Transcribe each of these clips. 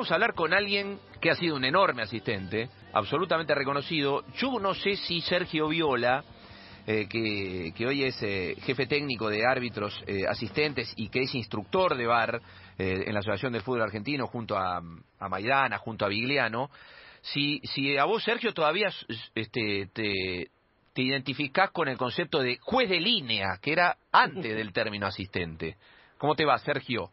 vamos a hablar con alguien que ha sido un enorme asistente, absolutamente reconocido. Yo no sé si Sergio Viola, eh, que, hoy es eh, jefe técnico de árbitros eh, asistentes y que es instructor de eh, en la Asociación de Fútbol Argentino junto a, a Maidana, junto a Vigliano, si, si a vos, Sergio, todavía este, te, te identificás con el concepto de juez de línea, que era antes del término asistente. ¿Cómo te va, Sergio?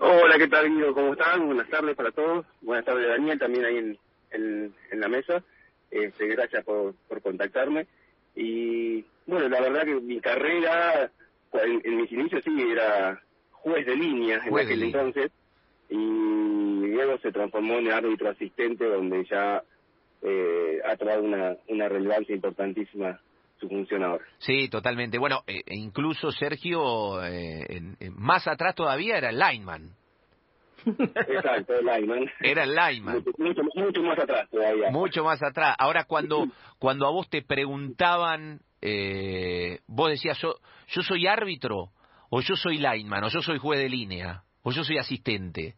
Hola, ¿qué tal, Guido? ¿Cómo están? Buenas tardes para todos. Buenas tardes, Daniel, también ahí en, en, en la mesa. Este, gracias por, por contactarme. Y bueno, la verdad que mi carrera, en, en mis inicios sí, era juez de línea en Juez aquel línea. entonces. Y luego se transformó en árbitro asistente, donde ya eh, ha tomado una, una relevancia importantísima su función ahora. Sí, totalmente. Bueno, eh, e incluso Sergio, eh, en- en- más atrás todavía era el lineman. Exacto, el lineman. Era el lineman. Mucho, mucho, mucho más atrás todavía. Mucho más atrás. Ahora, cuando, cuando a vos te preguntaban, eh, vos decías, yo, yo soy árbitro, o yo soy lineman, o yo soy juez de línea, o yo soy asistente.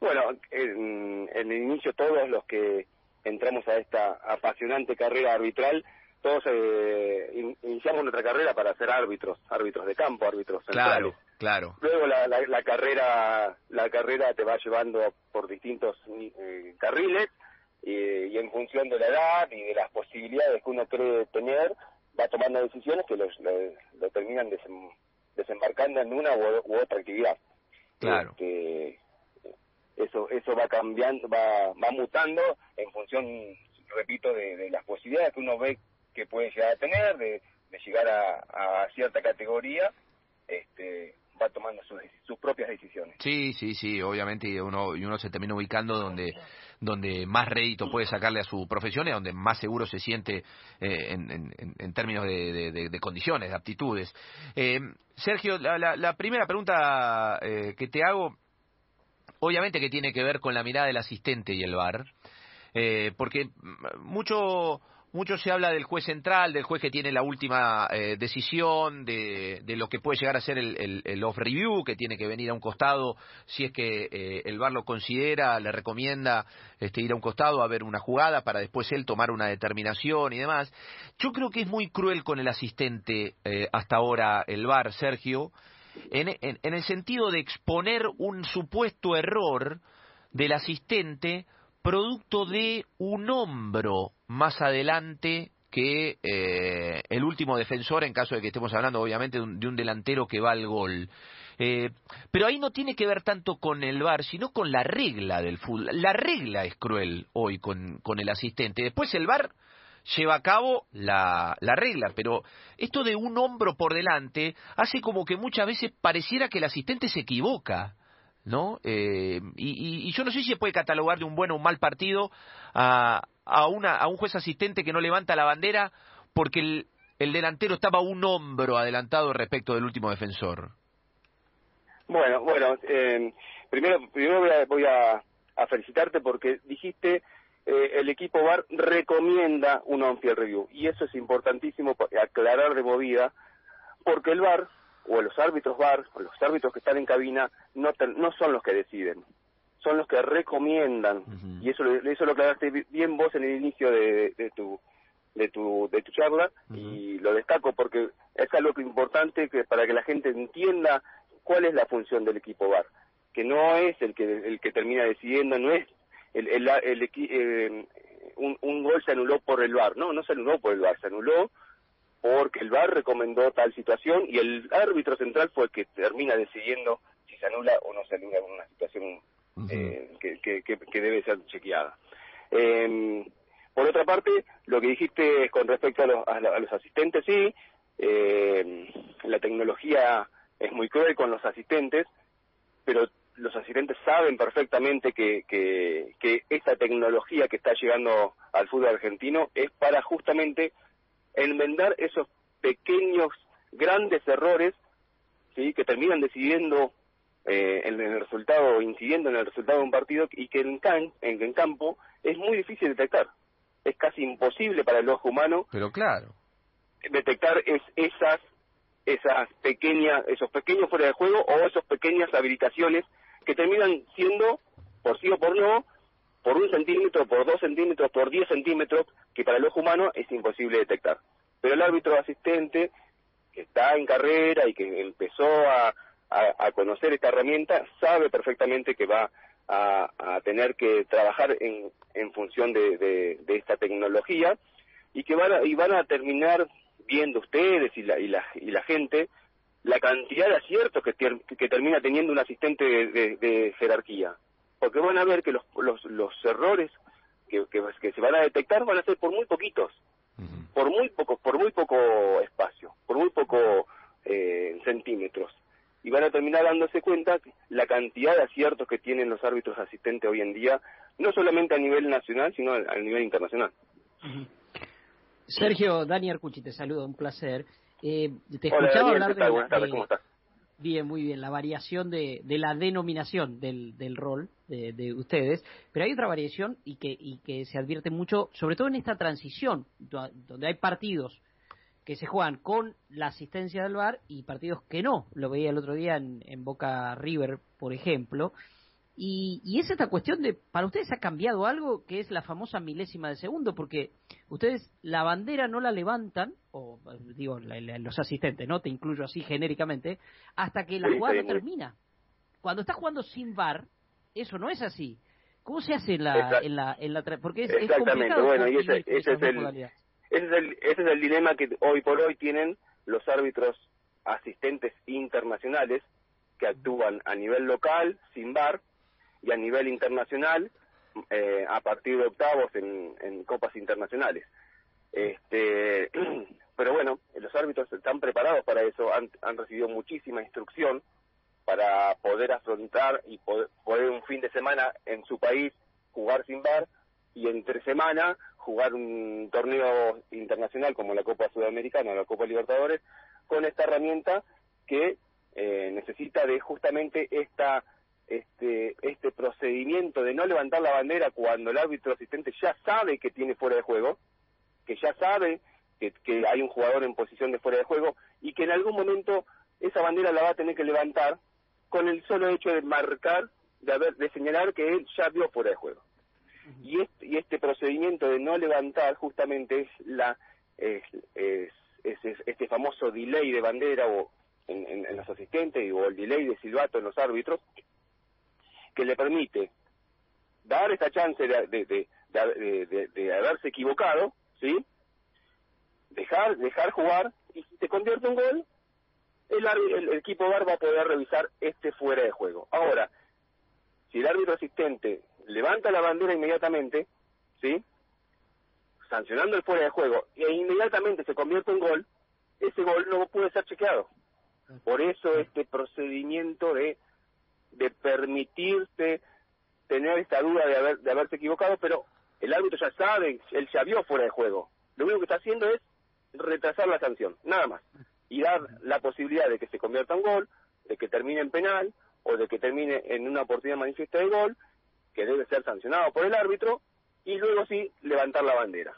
Bueno, en, en el inicio todos los que entramos a esta apasionante carrera arbitral, todos eh, in- iniciamos nuestra carrera para ser árbitros, árbitros de campo, árbitros centrales. Claro, claro. Luego la, la, la carrera la carrera te va llevando por distintos eh, carriles eh, y en función de la edad y de las posibilidades que uno cree tener va tomando decisiones que los, lo, lo terminan desem- desembarcando en una u, u otra actividad. Claro. Este, eso eso va cambiando, va, va mutando en función, repito, de, de las posibilidades que uno ve que puede llegar a tener, de, llegar a, cierta categoría, este, va tomando sus, sus propias decisiones. Sí, sí, sí, obviamente uno, y uno se termina ubicando donde, donde más rédito puede sacarle a su profesión y donde más seguro se siente eh, en, en- en- términos de, de- condiciones, de aptitudes. Eh, Sergio, la, la- la primera pregunta eh, que te hago, obviamente que tiene que ver con la mirada del asistente y el VAR, eh, porque mucho mucho se habla del juez central, del juez que tiene la última eh, decisión, de, de lo que puede llegar a ser el, off-review, que tiene que venir a un costado, si es que eh, el VAR lo considera, le recomienda este, ir a un costado a ver una jugada para después él tomar una determinación y demás. Yo creo que es muy cruel con el asistente eh, hasta ahora el VAR, Sergio, en- en el sentido de exponer un supuesto error del asistente producto de un hombro más adelante que eh, el último defensor, en caso de que estemos hablando obviamente de un, de un delantero que va al gol. Eh, pero ahí no tiene que ver tanto con el VAR, sino con la regla del fútbol. La regla es cruel hoy con, con el asistente. Después el VAR lleva a cabo la, la regla, pero esto de un hombro por delante hace como que muchas veces pareciera que el asistente se equivoca. ¿No? Eh, y, yo no sé si se puede catalogar de un buen o un mal partido a, a, una, a un juez asistente que no levanta la bandera porque el, el delantero estaba un hombro adelantado respecto del último defensor. Bueno, bueno, eh, primero, primero voy, a, a, felicitarte porque dijiste eh, el equipo VAR recomienda un on-field review y eso es importantísimo aclarar de movida porque el VAR o los árbitros VAR o los árbitros que están en cabina no, son los que deciden, son los que recomiendan. Y eso, lo- eso lo aclaraste bi- bien vos en el inicio de, de tu de tu de tu charla y lo destaco porque es algo que importante que para que la gente entienda cuál es la función del equipo VAR que no es el que el que termina decidiendo no es el, el, el equi- eh, un, un gol se anuló por el VAR no no se anuló por el VAR se anuló porque el VAR recomendó tal situación y el árbitro central fue el que termina decidiendo si se anula o no se anula en una situación eh, que, que, que, que debe ser chequeada. Eh, por otra parte, lo que dijiste con respecto a los, a la- a los asistentes, sí, eh, la tecnología es muy cruel con los asistentes, pero los asistentes saben perfectamente que, que, que esta tecnología que está llegando al fútbol argentino es para justamente enmendar esos pequeños, grandes errores ¿sí? que terminan decidiendo eh, en el resultado, incidiendo en el resultado de un partido y que en, can, en, en campo es muy difícil detectar. Es casi imposible para el ojo humano Pero claro. detectar es, esas esas pequeñas esos pequeños fuera de juego o esas pequeñas habilitaciones que terminan siendo, por sí o por no, por un centímetro, por dos centímetros, por diez centímetros, que para el ojo humano es imposible detectar. Pero el árbitro asistente, que está en carrera y que empezó a, conocer esta herramienta, sabe perfectamente que va a, tener que trabajar en, en función de, de, esta tecnología y que van a, y van a terminar viendo ustedes y la, y la, y la gente la cantidad de aciertos que, que termina teniendo un asistente de, jerarquía. Porque van a ver que los, los, los errores que, que, se van a detectar van a ser por muy poquitos, por muy poco, por muy poco espacio, por muy poco eh, centímetros. Y van a terminar dándose cuenta la cantidad de aciertos que tienen los árbitros asistentes hoy en día, no solamente a nivel nacional, sino a, nivel internacional. Sergio, Dani Arcucci, te saludo, un placer. Eh, te escuchaba hablar de, Buenas tardes, ¿cómo estás? Bien, muy bien. La variación de, de la denominación del, del rol de, de, ustedes, pero hay otra variación y que, y que se advierte mucho, sobre todo en esta transición, donde hay partidos que se juegan con la asistencia del VAR y partidos que no. Lo veía el otro día en, en Boca River, por ejemplo. Y, y, es esta cuestión de, para ustedes ha cambiado algo que es la famosa milésima de segundo, porque ustedes la bandera no la levantan, o digo, los asistentes, ¿no? Te incluyo así genéricamente, hasta que la jugada termina. Cuando estás jugando sin VAR, eso no es así. ¿Cómo se hace en la, en la, en la, porque es, Exactamente, bueno, y ese, ese, es el, ese, es el, ese es el dilema que hoy por hoy tienen los árbitros asistentes internacionales que actúan a nivel local, sin VAR, y a nivel internacional eh, a partir de octavos en, en copas internacionales. Este, pero bueno, los árbitros están preparados para eso, han, han recibido muchísima instrucción para poder afrontar y poder, un fin de semana en su país jugar sin bar y entre semana jugar un torneo internacional como la Copa Sudamericana o la Copa Libertadores con esta herramienta que eh, necesita de justamente esta este, este procedimiento de no levantar la bandera cuando el árbitro asistente ya sabe que tiene fuera de juego, que ya sabe que, que hay un jugador en posición de fuera de juego y que en algún momento esa bandera la va a tener que levantar con el solo hecho de marcar, de, haber, de señalar que él ya vio fuera de juego. Y este, y este procedimiento de no levantar justamente es la es, es, este famoso delay de bandera o en, en, los asistentes o el delay de silbato en los árbitros que le permite dar esta chance de, de, de, de, haberse equivocado, ¿sí? Dejar, dejar jugar, y si se convierte en gol, el, el, equipo VAR va a poder revisar este fuera de juego. Ahora, si el árbitro asistente levanta la bandera inmediatamente, ¿sí? sancionando el fuera de juego, e inmediatamente se convierte en gol, ese gol no puede ser chequeado. Por eso este procedimiento de de permitirse tener esta duda de, haber, de haberse equivocado, pero el árbitro ya sabe, él ya vio fuera de juego. Lo único que está haciendo es retrasar la sanción, nada más. Y dar la posibilidad de que se convierta en gol, de que termine en penal o de que termine en una oportunidad manifiesta de gol, que debe ser sancionado por el árbitro, y luego sí levantar la bandera.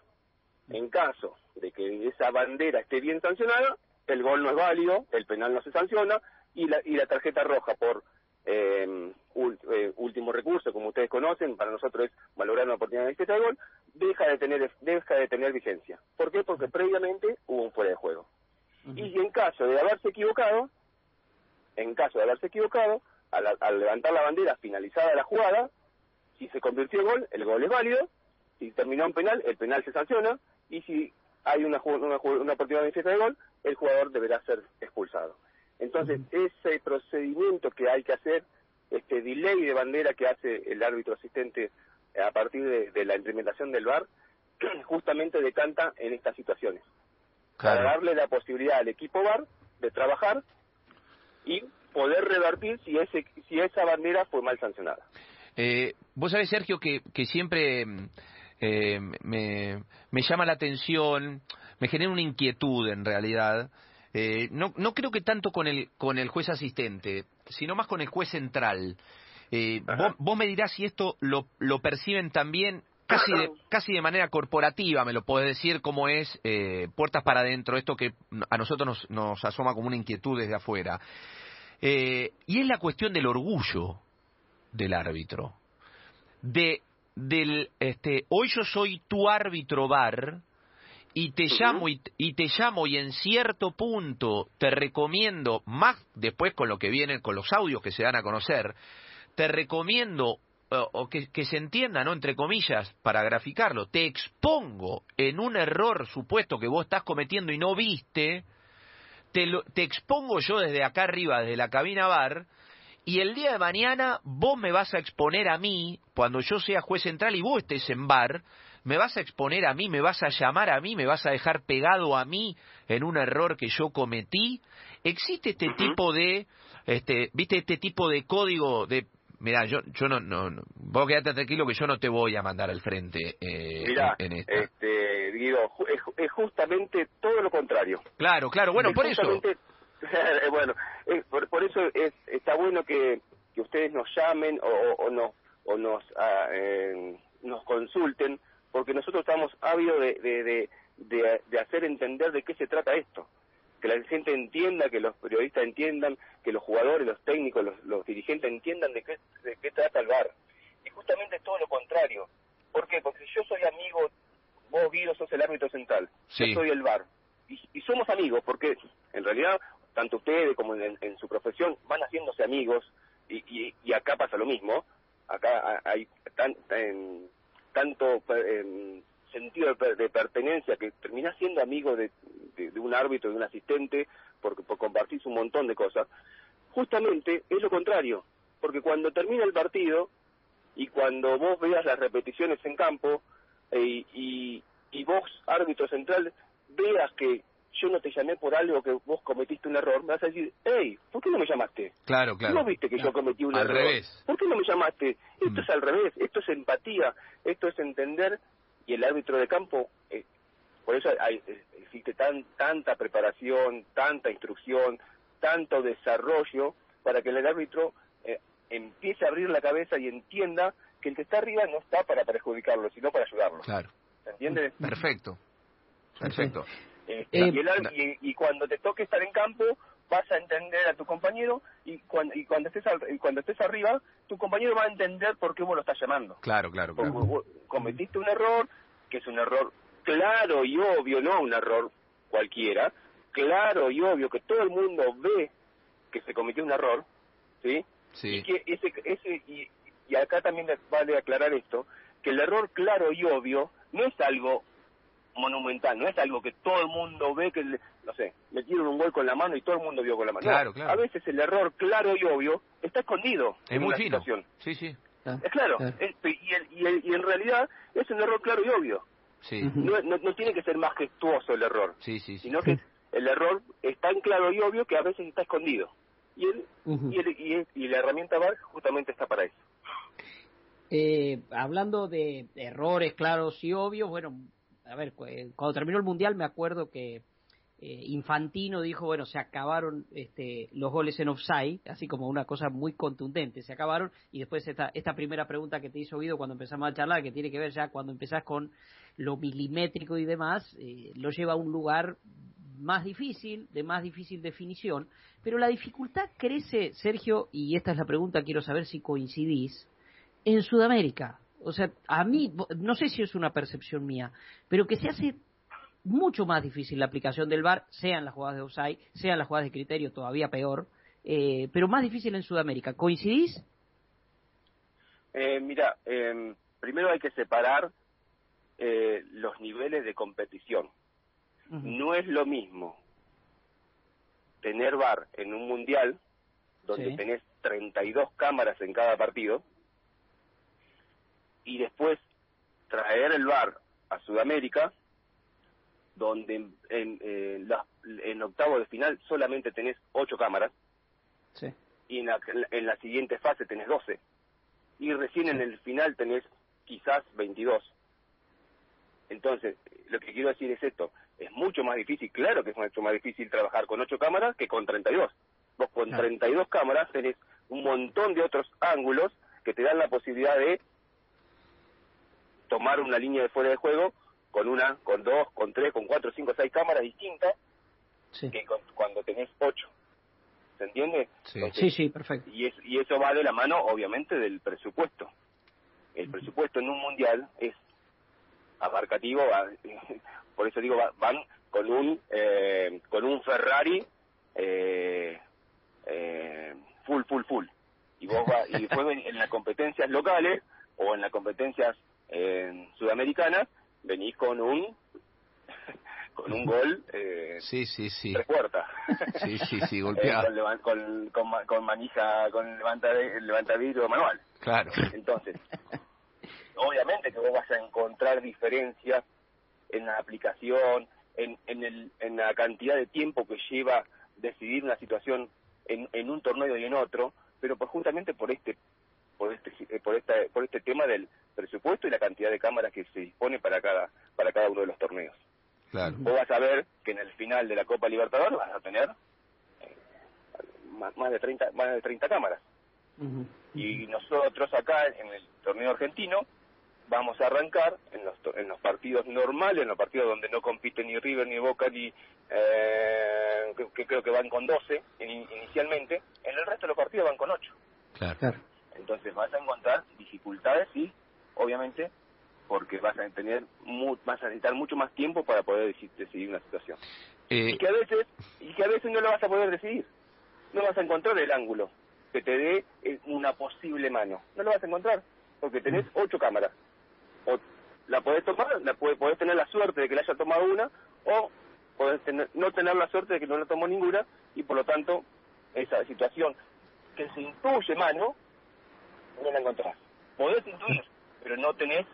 En caso de que esa bandera esté bien sancionada, el gol no es válido, el penal no se sanciona y la, y la tarjeta roja por eh, último recurso, como ustedes conocen, para nosotros es valorar una oportunidad de de gol, deja de tener deja de tener vigencia. ¿Por qué? Porque previamente hubo un fuera de juego. Y en caso de haberse equivocado, en caso de haberse equivocado, al, levantar la bandera finalizada la jugada, si se convirtió en gol, el gol es válido, si terminó en penal, el penal se sanciona, y si hay una, una, una oportunidad de de gol, el jugador deberá ser expulsado. Entonces, ese procedimiento que hay que hacer, este delay de bandera que hace el árbitro asistente a partir de, la implementación del VAR, justamente decanta en estas situaciones. Para darle la posibilidad al equipo VAR de trabajar y poder revertir si, ese, si esa bandera fue mal sancionada. Eh, vos sabés, Sergio, que, que siempre eh, me, me llama la atención, me genera una inquietud en realidad, eh, no, no creo que tanto con el, con el juez asistente, sino más con el juez central. Eh, vos, me dirás si esto lo, lo perciben también casi de, casi de manera corporativa, me lo podés decir, cómo es eh, puertas para adentro, esto que a nosotros nos, nos asoma como una inquietud desde afuera. y es la cuestión del orgullo. del árbitro. De del este hoy yo soy tu árbitro bar y te llamo y, y, te llamo y en cierto punto te recomiendo más después con lo que viene con los audios que se dan a conocer te recomiendo o que, que, se entienda, ¿no? Entre comillas, para graficarlo, te expongo en un error supuesto que vos estás cometiendo y no viste, te, lo, te expongo yo desde acá arriba, desde la cabina bar, y el día de mañana vos me vas a exponer a mí, cuando yo sea juez central y vos estés en bar, me vas a exponer a mí, me vas a llamar a mí, me vas a dejar pegado a mí en un error que yo cometí. ¿Existe este uh -huh. tipo de, este, viste, este tipo de código de Mira, yo, yo no, no, no, vos quedate tranquilo que yo no te voy a mandar al frente eh, Mirá, en, en esta. este, Guido, es, es, justamente todo lo contrario. Claro, claro, bueno, es por eso. bueno, es, por, por, eso es, está bueno que, que ustedes nos llamen o, o, nos, o nos, uh, eh, nos consulten, porque nosotros estamos ávidos de, de, de, hacer entender de qué se trata esto que la gente entienda, que los periodistas entiendan, que los jugadores, los técnicos, los, los dirigentes entiendan de qué, de qué trata el VAR. Y justamente es todo lo contrario. ¿Por qué? Porque yo soy amigo, vos Guido sos el árbitro central, sí. yo soy el VAR. Y, y, somos amigos porque en realidad tanto ustedes como en, en su profesión van haciéndose amigos y, y, y, acá pasa lo mismo. Acá hay tan, en, tanto... En, sentido de, de, pertenencia, que terminás siendo amigo de, de, de, un árbitro, de un asistente, porque por compartís un montón de cosas, justamente es lo contrario, porque cuando termina el partido y cuando vos veas las repeticiones en campo eh, y, y vos, árbitro central, veas que yo no te llamé por algo que vos cometiste un error, me vas a decir, hey, ¿por qué no me llamaste? Claro, claro. ¿No viste que yo cometí un al error? Revés. ¿Por qué no me llamaste? Esto Mm. es al revés, esto es empatía, esto es entender y el árbitro de campo, eh, por eso hay, existe tan, tanta preparación, tanta instrucción, tanto desarrollo para que el árbitro eh, empiece a abrir la cabeza y entienda que el que está arriba no está para perjudicarlo, sino para ayudarlo. Claro. ¿Se entiende? Perfecto. Perfecto. Eh, Eh, y, el, y, y, cuando te toque estar en campo, vas a entender a tu compañero y cuando, y cuando estés al, y cuando estés arriba, tu compañero va a entender por qué vos lo estás llamando. Claro, claro, claro. Vos cometiste un error, que es un error claro y obvio, no un error cualquiera, claro y obvio que todo el mundo ve que se cometió un error, ¿sí? Sí. Y que ese, ese y, y acá también vale aclarar esto, que el error claro y obvio no es algo monumental, no es algo que todo el mundo ve que, no sé, metieron un gol con la mano y todo el mundo vio con la mano. Claro, no, claro. A veces el error claro y obvio está escondido es en muy una fino. situación. Sí, sí. Ah, Es claro, claro. este, y, el, y, el, y en realidad es un error claro y obvio. Sí. No, no, no tiene que ser majestuoso el error, Sí, sí, sí. sino que el error es tan claro y obvio que a veces está escondido. Y, el, y, el, y, el- y la herramienta VAR justamente está para eso. Eh, hablando de errores claros y obvios, bueno, a ver, eh, cuando terminó el Mundial me acuerdo que eh, Infantino dijo, bueno, se acabaron este, los goles en offside, así como una cosa muy contundente, se acabaron, y después esta, esta primera pregunta que te hizo Guido cuando empezamos a charlar, que tiene que ver ya cuando empezás con lo milimétrico y demás, eh, lo lleva a un lugar más difícil, de más difícil definición, pero la dificultad crece, Sergio, y esta es la pregunta, quiero saber si coincidís, en Sudamérica. O sea, a mí, no sé si es una percepción mía, pero que se hace mucho más difícil la aplicación del VAR, sean las jugadas de offside, sean las jugadas de criterio, todavía peor, eh, pero más difícil en Sudamérica. ¿Coincidís? Eh, mira, eh, primero hay que separar eh, los niveles de competición. No es lo mismo tener VAR en un mundial donde Sí. tenés 32 cámaras en cada partido y después traer el VAR a Sudamérica donde en, en, eh, la- en octavo de final solamente tenés 8 cámaras Sí. y en la, en la siguiente fase tenés 12 y recién en el final tenés quizás 22. Entonces, lo que quiero decir es esto, es mucho más difícil, claro que es mucho más difícil trabajar con 8 cámaras que con 32. Vos con Claro. 32 cámaras tenés un montón de otros ángulos que te dan la posibilidad de tomar una línea de fuera de juego con una, con dos, con tres, con cuatro, cinco, seis cámaras distintas Sí. que con- cuando tenés ocho. ¿Se entiende? Sí, sí, perfecto. Y, es, y eso va de la mano, obviamente, del presupuesto. El presupuesto en un mundial es abarcativo, por eso digo, van con un eh, con un Ferrari eh, eh, full, full, full. Y vos va, y después en las competencias locales o en las competencias eh, sudamericanas venís con un con un gol eh, sí sí sí. tres puertas sí sí sí golpeado. Eh, con, con, con, manija con levanta levantadillo manual. Claro. Entonces obviamente que vos vas a encontrar diferencias en la aplicación en, en, el, en la cantidad de tiempo que lleva decidir una situación en, en un torneo y en otro pero pues justamente por este por este eh, por esta por este tema del presupuesto y la cantidad de cámaras que se dispone para cada para cada uno de los torneos. Claro. Vos vas a ver que en el final de la Copa Libertadores vas a tener eh, más, de 30 más de 30 cámaras. Y nosotros acá en el torneo argentino vamos a arrancar en los en los partidos normales, en los partidos donde no compiten ni River ni Boca ni eh, que, creo que van con 12 inicialmente, en el resto de los partidos van con 8. Claro. Entonces vas a encontrar dificultades y, obviamente, porque vas a tener vas a necesitar mucho más tiempo para poder decidir una situación. Eh, y que a veces y que a veces no lo vas a poder decidir. No vas a encontrar el ángulo que te dé una posible mano. No lo vas a encontrar porque tenés ocho cámaras. O la podés tomar, la podés, tener la suerte de que la haya tomado una o podés tener, no tener la suerte de que no la tomó ninguna y por lo tanto esa situación que se intuye mano no la encontrás. Podés intuir, pero no tenés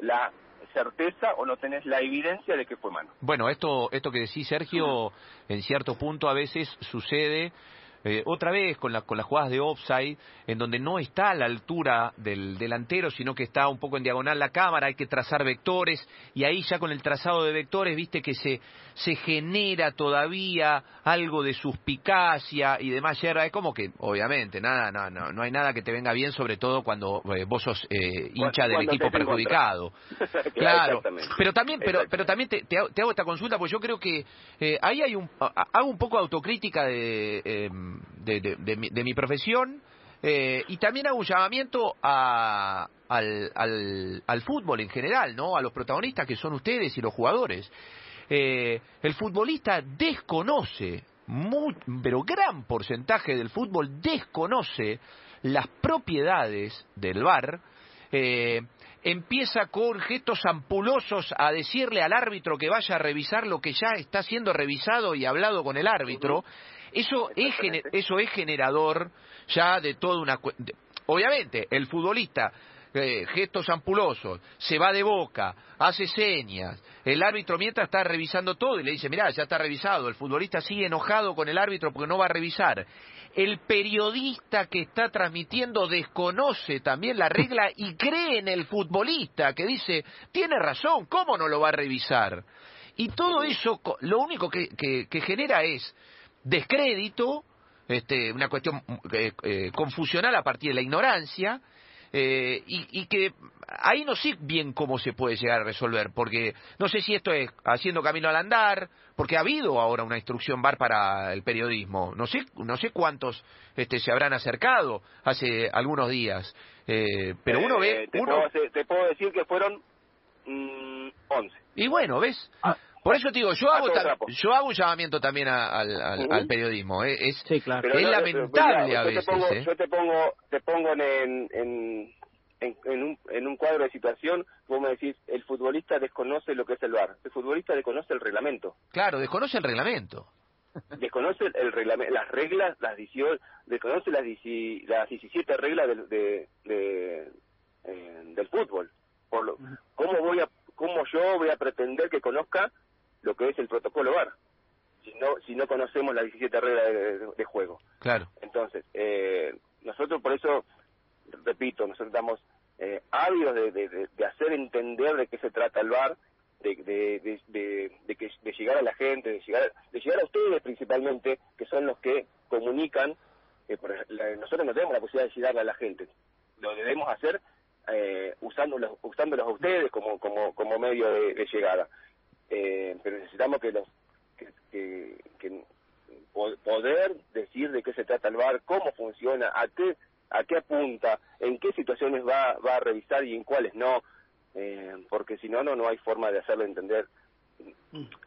la certeza o no tenés la evidencia de que fue mano. Bueno, esto, esto que decís, Sergio, en cierto punto a veces sucede eh, otra vez con, con las jugadas de offside, en donde no está a la altura del delantero, sino que está un poco en diagonal la cámara, hay que trazar vectores, y ahí ya con el trazado de vectores, viste que se, se genera todavía algo de suspicacia y demás yerba. Es como que, obviamente, nada, no, no, no hay nada que te venga bien, sobre todo cuando eh, vos sos eh, hincha del equipo perjudicado. claro, pero también, pero, pero también te, te, hago esta consulta, porque yo creo que ahí hay un, hago un poco de autocrítica de de, mi, profesión eh, y también hago un llamamiento a, al, al, al, fútbol en general, ¿no? A los protagonistas que son ustedes y los jugadores. Eh, el futbolista desconoce, pero gran porcentaje del fútbol desconoce las propiedades del bar. Eh, empieza con gestos ampulosos a decirle al árbitro que vaya a revisar lo que ya está siendo revisado y hablado con el árbitro. Eso es, eso es generador ya de toda una... Obviamente, el futbolista eh, gestos ampulosos, se va de boca, hace señas, el árbitro mientras está revisando todo y le dice, mirá, ya está revisado, el futbolista sigue enojado con el árbitro porque no va a revisar. El periodista que está transmitiendo desconoce también la regla y cree en el futbolista que dice, tiene razón, ¿cómo no lo va a revisar? Y todo eso lo único que, que genera es descrédito, este, una cuestión eh, eh, confusional a partir de la ignorancia, eh, y, y, que ahí no sé bien cómo se puede llegar a resolver, porque no sé si esto es haciendo camino al andar, porque ha habido ahora una instrucción bar para el periodismo, no sé, no sé cuántos este, se habrán acercado hace algunos días, eh, pero uno ve... Te, uno... Puedo, te puedo decir que fueron mm, 11. Y bueno, ¿ves? Ah, por eso te digo, yo hago, yo hago un llamamiento también al, periodismo. ¿eh? Es, sí, claro. es lamentable a veces. ¿eh? Yo te pongo, te pongo en, en, en, un, en un cuadro de situación, vos me decís, el futbolista desconoce lo que es el VAR. El futbolista desconoce el reglamento. Claro, desconoce el reglamento. Desconoce el reglamento, las reglas, las desconoce las, las 17 reglas del, de, de, eh, del fútbol. Por lo, ¿Cómo voy a cómo yo voy a pretender que conozca lo que es el protocolo VAR, si no, si no conocemos las 17 reglas de, juego. Claro. Entonces, eh, nosotros por eso, repito, nosotros estamos eh, ávidos de, de, hacer entender de qué se trata el VAR, de, de, de, que, de llegar a la gente, de llegar, de llegar a ustedes principalmente, que son los que comunican, eh, nosotros no tenemos la posibilidad de llegarle a la gente, lo debemos hacer eh, usándolos, usándolos a ustedes como, como, como medio de, llegada. Eh, pero necesitamos que los que, que, poder decir de qué se trata el VAR, cómo funciona, a qué a qué apunta, en qué situaciones va, va a revisar y en cuáles no, eh, porque si no, no no hay forma de hacerlo entender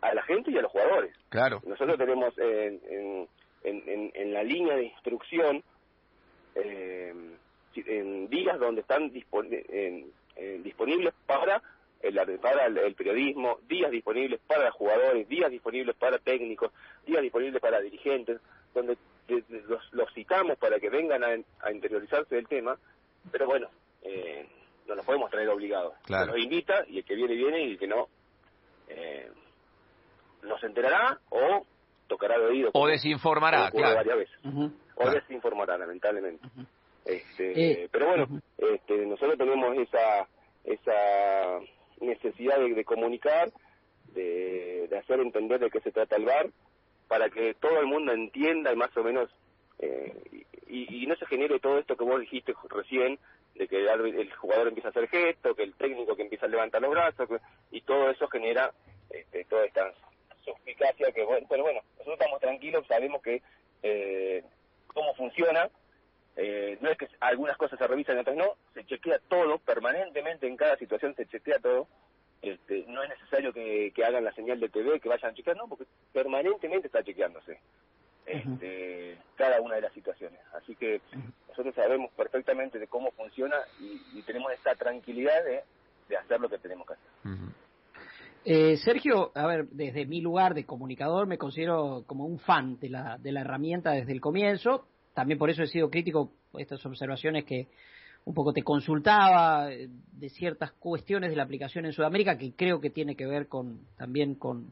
a la gente y a los jugadores. Claro. Nosotros tenemos en, en, en, en la línea de instrucción eh, en días donde están disponibles para el, para el, periodismo, días disponibles para jugadores, días disponibles para técnicos, días disponibles para dirigentes, donde los, citamos para que vengan a, interiorizarse del tema, pero bueno, eh, no nos podemos traer obligados. Claro. Nos invita y el que viene viene y el que no eh, nos enterará o tocará de oído. O desinformará, claro. varias veces. O desinformará, lamentablemente. este, eh, pero bueno, este, nosotros tenemos esa esa necesidad de, comunicar, de, hacer entender de qué se trata el bar, para que todo el mundo entienda y más o menos, eh, y, no se genere todo esto que vos dijiste recién, de que el, jugador empieza a hacer gestos, que el técnico que empieza a levantar los brazos, y todo eso genera este, toda esta suspicacia que, bueno, pero bueno, nosotros estamos tranquilos, sabemos que eh, cómo funciona, eh, no es que algunas cosas se revisan y otras no, se chequea todo permanentemente en cada situación, se chequea todo. Este, no es necesario que, hagan la señal de TV, que vayan a chequear, no, porque permanentemente está chequeándose este, cada una de las situaciones. Así que nosotros sabemos perfectamente de cómo funciona y, tenemos esa tranquilidad de, hacer lo que tenemos que hacer. Eh, Sergio, a ver, desde mi lugar de comunicador me considero como un fan de la, de la herramienta desde el comienzo también por eso he sido crítico estas observaciones que un poco te consultaba eh, de ciertas cuestiones de la aplicación en Sudamérica que creo que tiene que ver con también con,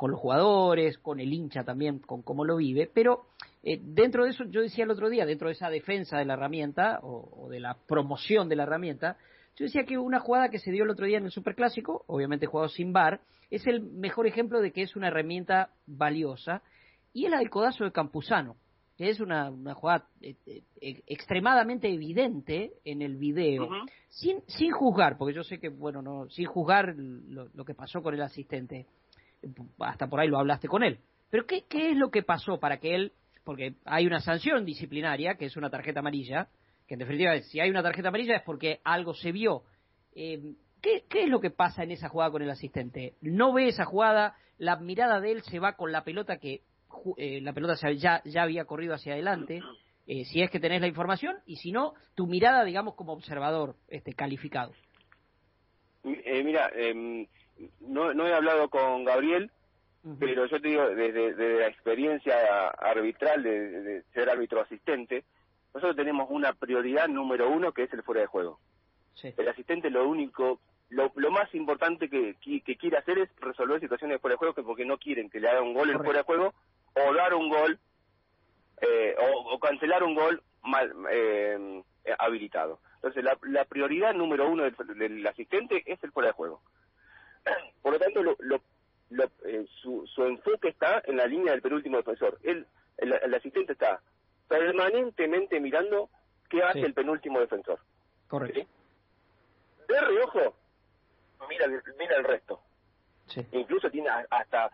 los jugadores, con el hincha también, con cómo lo vive, pero eh, dentro de eso, yo decía el otro día, dentro de esa defensa de la herramienta o, de la promoción de la herramienta, yo decía que una jugada que se dio el otro día en el Superclásico, obviamente jugado sin bar, es el mejor ejemplo de que es una herramienta valiosa, y es la del codazo de Campuzano que es una, una jugada eh, eh, extremadamente evidente en el video, sin, sin juzgar, porque yo sé que, bueno, no, sin juzgar lo, que pasó con el asistente, hasta por ahí lo hablaste con él. Pero ¿qué, ¿qué es lo que pasó para que él, porque hay una sanción disciplinaria, que es una tarjeta amarilla, que en definitiva, si hay una tarjeta amarilla es porque algo se vio. Eh, ¿qué, ¿Qué es lo que pasa en esa jugada con el asistente? No ve esa jugada, la mirada de él se va con la pelota que eh, la pelota ya, ya había corrido hacia adelante, eh, si es que tenés la información, y si no, tu mirada, digamos, como observador este, calificado. Eh, mira, em, no, no he hablado con Gabriel, pero yo te digo, desde, la experiencia arbitral de, ser árbitro asistente, nosotros tenemos una prioridad número uno que es el fuera de juego. El asistente lo único, lo, lo más importante que, que, quiere hacer es resolver situaciones de fuera de juego que porque no quieren que le haga un gol en fuera de juego o dar un gol eh, o, cancelar un gol mal eh, habilitado. Entonces, la, la, prioridad número uno del, asistente es el fuera de juego. Por lo tanto, lo, lo, eh, su, su, enfoque está en la línea del penúltimo defensor. el, el, asistente está permanentemente mirando qué hace el penúltimo defensor. Correcto. De reojo, mira, mira el resto. Incluso tiene hasta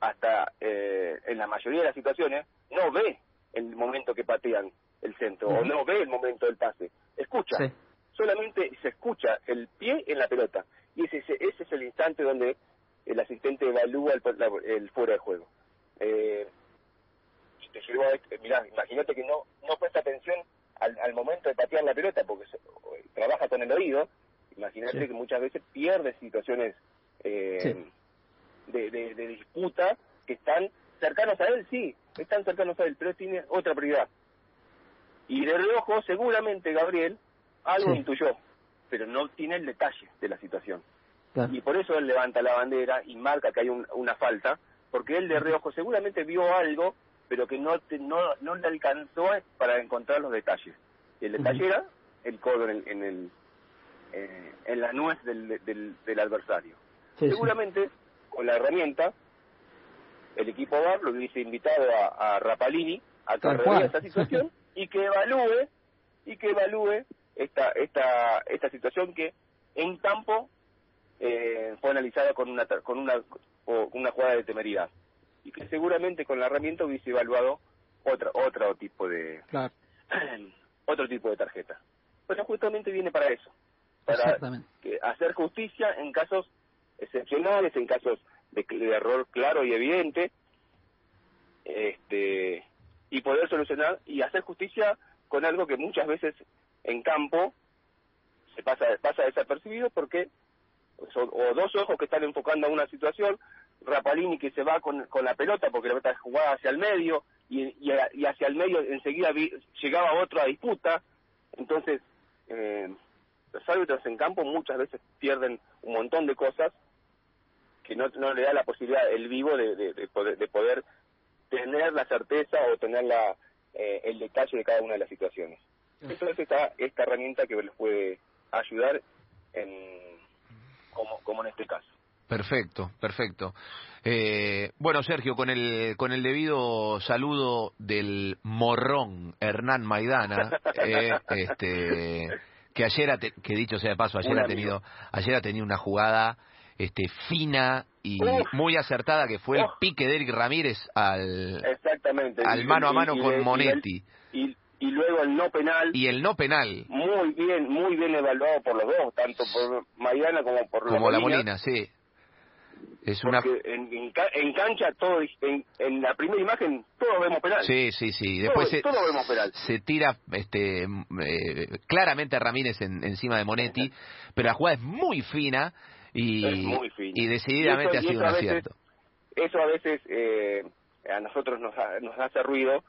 hasta eh, en la mayoría de las situaciones, no ve el momento que patean el centro o no ve el momento del pase. Escucha, solamente se escucha el pie en la pelota y ese, ese es el instante donde el asistente evalúa el, fuera de juego. Eh, te llevó mirá, imagínate que no no presta atención al, momento de patear la pelota porque trabaja con el oído. Imagínate que muchas veces pierde situaciones eh, de, de, disputa que están cercanos a él, sí, están cercanos a él, pero tiene otra prioridad. Y de reojo, seguramente Gabriel algo intuyó, pero no tiene el detalle de la situación. Y por eso él levanta la bandera y marca que hay una falta, porque él de reojo seguramente vio algo, pero que no, no, no le alcanzó para encontrar los detalles. Y el detalle era el codo en, el, en, el, eh, en la nuez del, del, del adversario. seguramente con la herramienta, el equipo VAR lo hubiese invitado a, Rapalini a que revise esta situación y que evalúe y que evalúe esta esta esta situación que en campo eh, fue analizada con una con una una jugada de temeridad. Y que seguramente con la herramienta hubiese evaluado otra, otro tipo de otro tipo de tarjeta. Pero justamente viene para eso, para hacer justicia en casos excepcionales, en casos de, error claro y evidente, este y poder solucionar y hacer justicia con algo que muchas veces en campo se pasa pasa desapercibido porque son, o dos ojos que están enfocando a una situación, Rapalini que se va con, con la pelota porque la pelota jugada hacia el medio y, y, hacia el medio enseguida llegaba otro a disputa, entonces eh, los árbitros en campo muchas veces pierden un montón de cosas que no, no le da la posibilidad el vivo de, de, poder, de poder tener la certeza o tener la, eh, el detalle de cada una de las situaciones. Entonces está esta herramienta que les puede ayudar en, como, como en este caso. Perfecto, perfecto. Eh, bueno, Sergio, con el, con el debido saludo del morrón Hernán Maidana, eh, este, que ayer, que dicho sea de paso, ayer ha tenido, ayer ha tenido una jugada este, fina y muy acertada que fue el pique de Eric Ramírez al, Exactamente. al mano a mano con Monetti. Y, y, luego el no penal. Y el no penal. Muy bien, muy bien evaluado por los dos, tanto por Maidana como por como la Molina. sí. Es una... en, en, cancha, todo, en, en, la primera imagen, todos vemos penal. Sí, sí, sí. Después se, vemos penal. se tira este, eh, claramente a Ramírez encima de Monetti, pero la jugada es muy fina y, decididamente ha sido un acierto. Eso a veces eh, a nosotros nos, nos hace ruido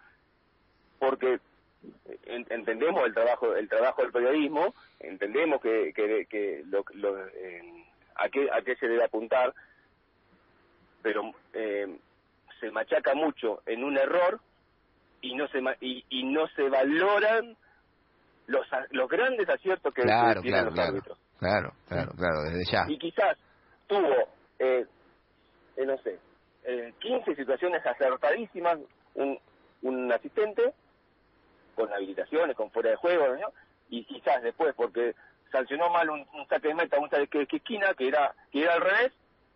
porque entendemos el trabajo el trabajo del periodismo, entendemos que, que, lo, a, qué, a qué se debe apuntar, pero eh, se machaca mucho en un error y no se y, y no se valoran los los grandes aciertos que, tienen los árbitros. Claro, claro, claro, desde ya. Y quizás tuvo, eh, eh no sé, eh, 15 situaciones acertadísimas, un, un asistente, con habilitaciones, con fuera de juego, y quizás después, porque sancionó mal un, saque de meta, un saque de esquina, que era, que era al revés,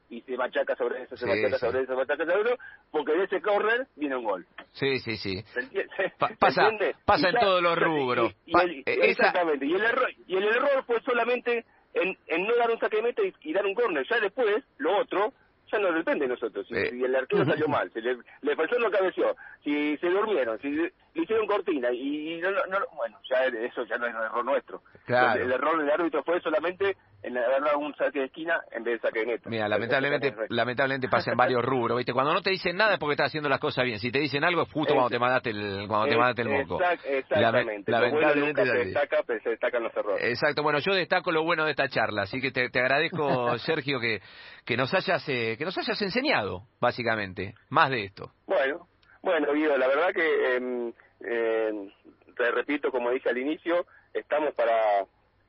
y se machaca sobre eso, se machaca sobre eso, se machaca sobre eso, porque de ese corner viene un gol. Sí, sí, sí. pasa pasa en todos los rubros. Eh, exactamente. Y el error, y el error fue solamente en, en no dar un saque de meta y, dar un corner. Ya después, lo otro, ya no depende de nosotros. Si, el arquero salió mal, si le, le faltó no cabeció, si se durmieron, si le hicieron cortina y, no, no, bueno, ya eso ya no es un error nuestro. El, error del árbitro fue solamente en haber un saque de esquina en vez de saque de meta. Mira, lamentablemente, lamentablemente pasa en varios rubros, ¿viste? Cuando no te dicen nada es porque estás haciendo las cosas bien. Si te dicen algo es justo cuando te mandaste el, cuando te mandaste el moco. exactamente. lamentablemente se destaca, pero se destacan los errores. Exacto. Bueno, yo destaco lo bueno de esta charla, así que te, te agradezco, Sergio, que, que nos hayas eh, que nos hayas enseñado, básicamente, más de esto. Bueno, bueno, Guido, la verdad que em, em, te repito, como dije al inicio, estamos para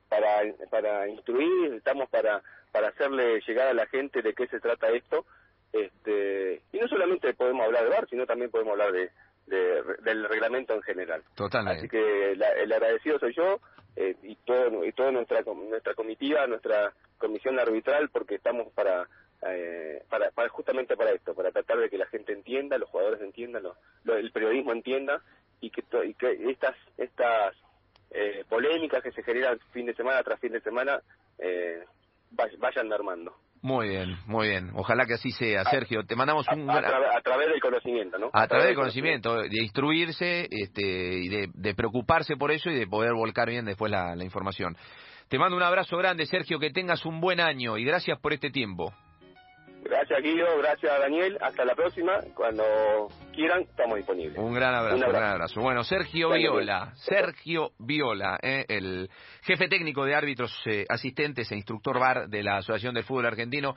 para para instruir, estamos para para hacerle llegar a la gente de qué se trata esto, este y no solamente podemos hablar de bar, sino también podemos hablar de, del reglamento en general. Totalmente. Así que el agradecido soy yo eh, y todo y toda nuestra nuestra comitiva, nuestra comisión arbitral, porque estamos para eh, para, para, justamente para esto, para tratar de que la gente entienda, los jugadores entiendan, el periodismo entienda y que, y que estas estas eh, polémicas que se generan fin de semana tras fin de semana eh, vayan mermando. Muy bien, muy bien. Ojalá que así sea, Sergio. Te mandamos un a, a, través del conocimiento, ¿no? A, través del conocimiento, de instruirse, este, y de, de, preocuparse por eso y de poder volcar bien después la, la información. Te mando un abrazo grande, Sergio. Que tengas un buen año y gracias por este tiempo. Gracias Guido, gracias Daniel, hasta la próxima, cuando quieran estamos disponibles. Un gran abrazo, un, gran abrazo. Bueno, Sergio Viola, Sergio Viola, eh, el jefe técnico de árbitros eh, asistentes e instructor VAR de la Asociación del Fútbol Argentino.